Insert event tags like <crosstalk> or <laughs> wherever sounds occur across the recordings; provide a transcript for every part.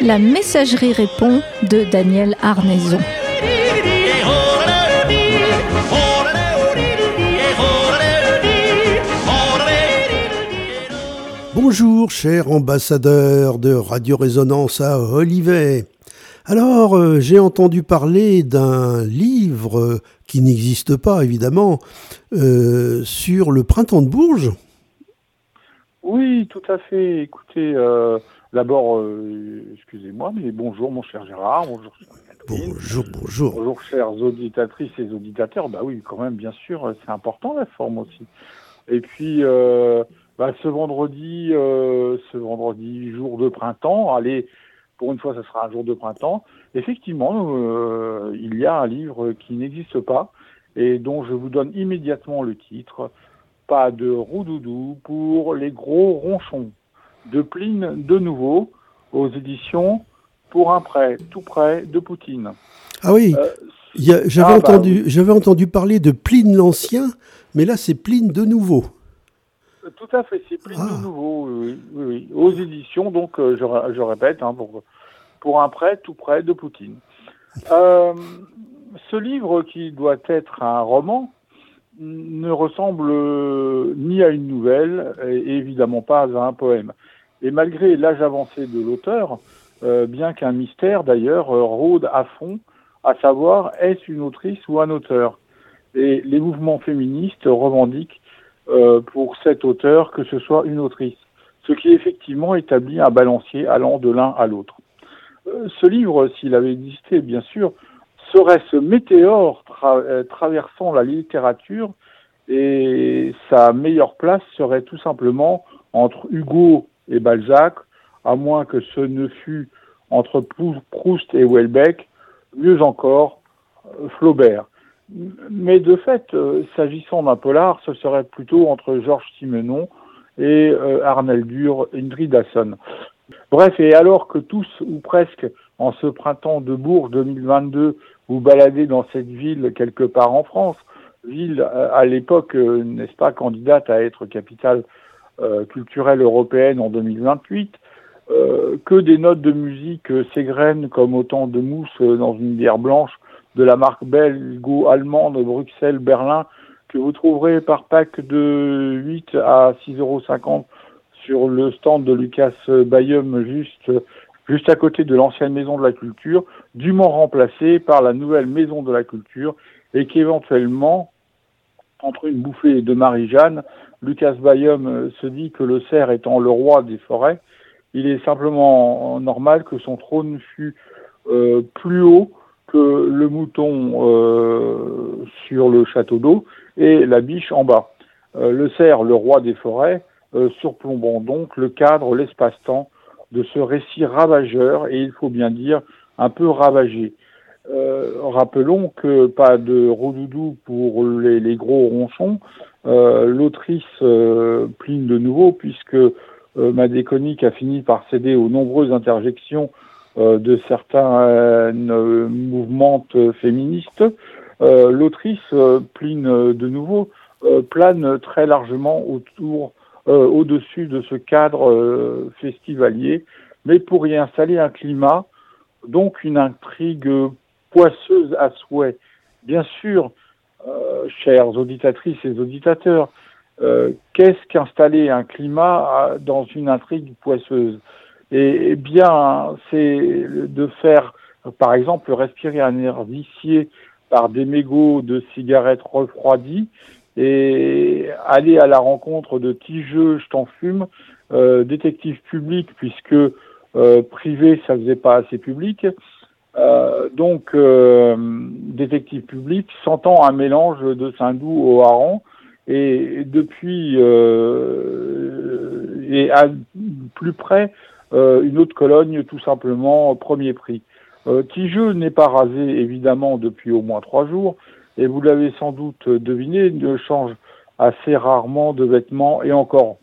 La messagerie répond de Daniel Arnaison. Bonjour, cher ambassadeur de Radio Résonance à Olivet. Alors, euh, j'ai entendu parler d'un livre qui n'existe pas, évidemment, euh, sur le printemps de Bourges. Oui, tout à fait. Écoutez, euh, d'abord, excusez-moi, mais bonjour, mon cher Gérard. Bonjour, Bonjour, bonjour. Bonjour, chères auditatrices et auditeurs. Bah oui, quand même, bien sûr, c'est important la forme aussi. Et puis, bah, ce vendredi, ce vendredi, jour de printemps, allez, pour une fois, ce sera un jour de printemps. Effectivement, euh, il y a un livre qui n'existe pas et dont je vous donne immédiatement le titre. Pas de roudoudou pour les gros ronchons de Pline de nouveau aux éditions pour un prêt, tout près de Poutine. Ah oui, euh, j'avais ah, bah entendu, j'avais entendu parler de Pline l'Ancien, mais là c'est Pline de nouveau. Tout à fait, c'est plus de ah. nouveau, oui, oui, aux éditions, donc euh, je, répète, hein, pour, pour un prêt tout près de Poutine. Euh, ce livre, qui doit être un roman, ne ressemble ni à une nouvelle et évidemment pas à un poème. Et malgré l'âge avancé de l'auteur, euh, bien qu'un mystère d'ailleurs rôde à fond, à savoir est-ce une autrice ou un auteur? Et les mouvements féministes revendiquent euh, pour cet auteur que ce soit une autrice, ce qui effectivement établit un balancier allant de l'un à l'autre. Euh, ce livre, s'il avait existé, bien sûr, serait ce météore euh, traversant la littérature et sa meilleure place serait tout simplement entre Hugo et Balzac, à moins que ce ne fût entre Proust et Welbeck, mieux encore, Flaubert. Mais de fait, euh, s'agissant d'un polar, ce serait plutôt entre Georges Simenon et euh, Arnel Dur, Indridasson. Bref, et alors que tous, ou presque, en ce printemps de Bourges 2022, vous baladez dans cette ville quelque part en France, ville euh, à l'époque, n'est-ce pas, candidate à être capitale culturelle européenne en 2028, que des notes de musique s'égrènent comme autant de mousse dans une bière blanche de la marque belgo-allemande Bruxelles-Berlin que vous trouverez par pack de 8 à 6,50 euros sur le stand de Lucas Bayum juste, juste à côté de l'ancienne maison de la culture, dûment remplacée par la nouvelle maison de la culture et qu'éventuellement, entre une bouffée de Marie-Jeanne, Lucas Bayum se dit que le cerf étant le roi des forêts, il est simplement normal que son trône fût euh, plus haut le mouton euh, sur le château d'eau et la biche en bas. Euh, le cerf, le roi des forêts, euh, surplombant donc le cadre, l'espace-temps de ce récit ravageur et il faut bien dire un peu ravagé. rappelons que pas de roudoudou pour les, gros ronchons. L'autrice pline de nouveau puisque ma déconique a fini par céder aux nombreuses interjections de certains euh, mouvements féministes, euh, l'autrice Pline de nouveau plane très largement autour, au-dessus de ce cadre festivalier, mais pour y installer un climat, donc une intrigue poisseuse à souhait. Bien sûr, chères auditatrices et auditateurs, qu'est-ce qu'installer un climat dans une intrigue poisseuse? Et, bien, c'est de faire, par exemple, respirer un air vicié par des mégots de cigarettes refroidies et aller à la rencontre de jeux, je t'en fume, euh, détective public, puisque euh, privé, ça faisait pas assez public. Euh, donc, détective public sentant un mélange de Saint-Doux au Hareng, et depuis, et à plus près, une autre Cologne, tout simplement, premier prix. Euh, Tijeux n'est pas rasé, évidemment, depuis au moins trois jours, et vous l'avez sans doute deviné, ne change assez rarement de vêtements, et encore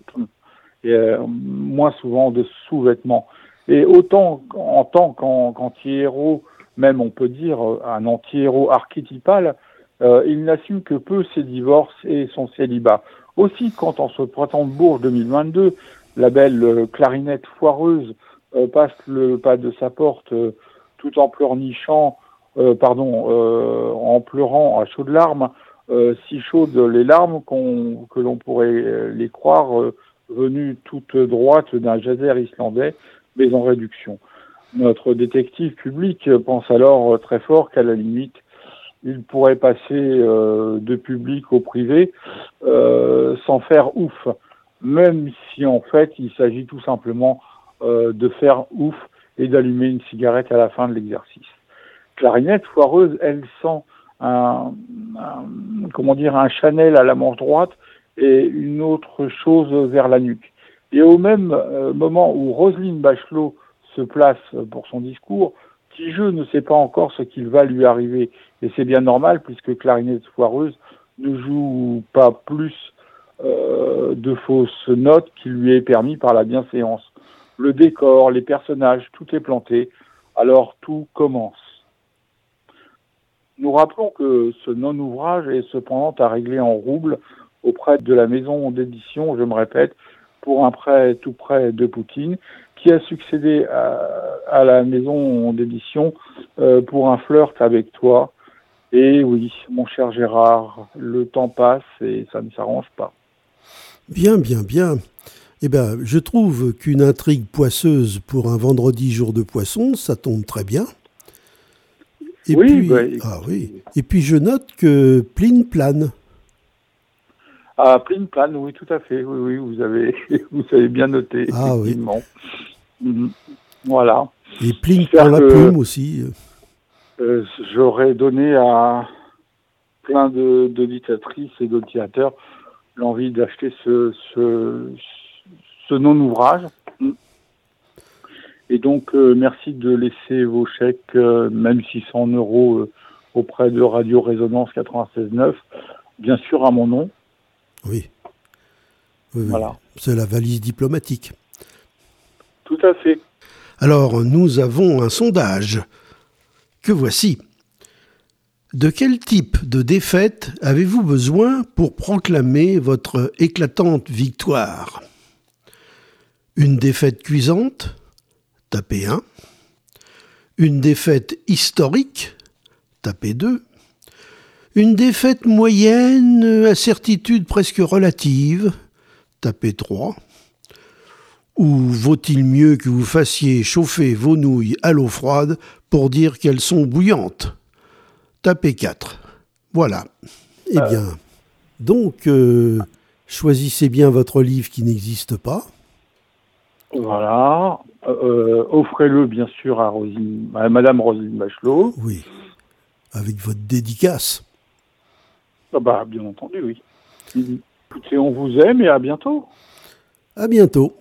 euh, moins souvent de sous-vêtements. Et autant en tant qu'anti-héros, même on peut dire un anti-héros archétypal, euh, il n'assume que peu ses divorces et son célibat. Aussi, quand ce printemps de Bourges 2022, la belle euh, clarinette foireuse euh, passe le pas de sa porte tout en pleurnichant, pardon, en pleurant à chaudes larmes, si chaudes les larmes qu'on que l'on pourrait les croire venues toutes droites d'un jazer islandais, mais en réduction. Notre détective public pense alors très fort qu'à la limite, il pourrait passer euh, de public au privé euh, sans faire ouf, même si en fait il s'agit tout simplement euh, de faire ouf et d'allumer une cigarette à la fin de l'exercice. Clarinette foireuse, elle sent un, comment dire un Chanel à la manche droite et une autre chose vers la nuque. Et au même moment où Roselyne Bachelot se place pour son discours, jeu ne sait pas encore ce qu'il va lui arriver. Et c'est bien normal puisque Clarinette Foireuse ne joue pas plus euh, de fausses notes qui lui est permis par la bienséance. Le décor, les personnages, tout est planté. Alors tout commence. Nous rappelons que ce non-ouvrage est cependant à régler en rouble auprès de la maison d'édition, je me répète, pour un prêt tout près de Poutine, qui a succédé à, la maison d'édition euh, pour un flirt avec toi. Et oui, mon cher Gérard, le temps passe et ça ne s'arrange pas. Bien, bien, bien. Eh bien, je trouve qu'une intrigue poisseuse pour un vendredi jour de poisson, ça tombe très bien. Et oui, puis, bah, ah oui. Et puis je note que Pline plane. Ah, Pline plane, oui, tout à fait. Oui, oui, vous avez, <laughs> vous avez bien noté, ah, effectivement. Mhm. Voilà. Et Pline par la plume aussi. Euh, j'aurais donné à plein d'auditatrices et d'auditeurs l'envie d'acheter ce, ce, non-ouvrage. Et donc, euh, merci de laisser vos chèques, euh, même 600 euros, auprès de Radio Résonance 96.9, bien sûr à mon nom. Oui. voilà. C'est la valise diplomatique. Tout à fait. Alors, nous avons un sondage que voici? De quel type de défaite avez-vous besoin pour proclamer votre éclatante victoire? Une défaite cuisante Tapez 1. Une défaite historique Tapez 2. Une défaite moyenne à certitude presque relative Tapez 3. Ou vaut-il mieux que vous fassiez chauffer vos nouilles à l'eau froide pour dire qu'elles sont bouillantes? Tapez 4. Voilà. Eh euh. bien, donc, euh, choisissez bien votre livre qui n'existe pas. Voilà. Euh, offrez-le, bien sûr, à, Rosine, à Madame Rosine Bachelot. Oui. Avec votre dédicace. Ah bah, bien entendu, oui. Écoutez, on vous aime et à bientôt. À bientôt.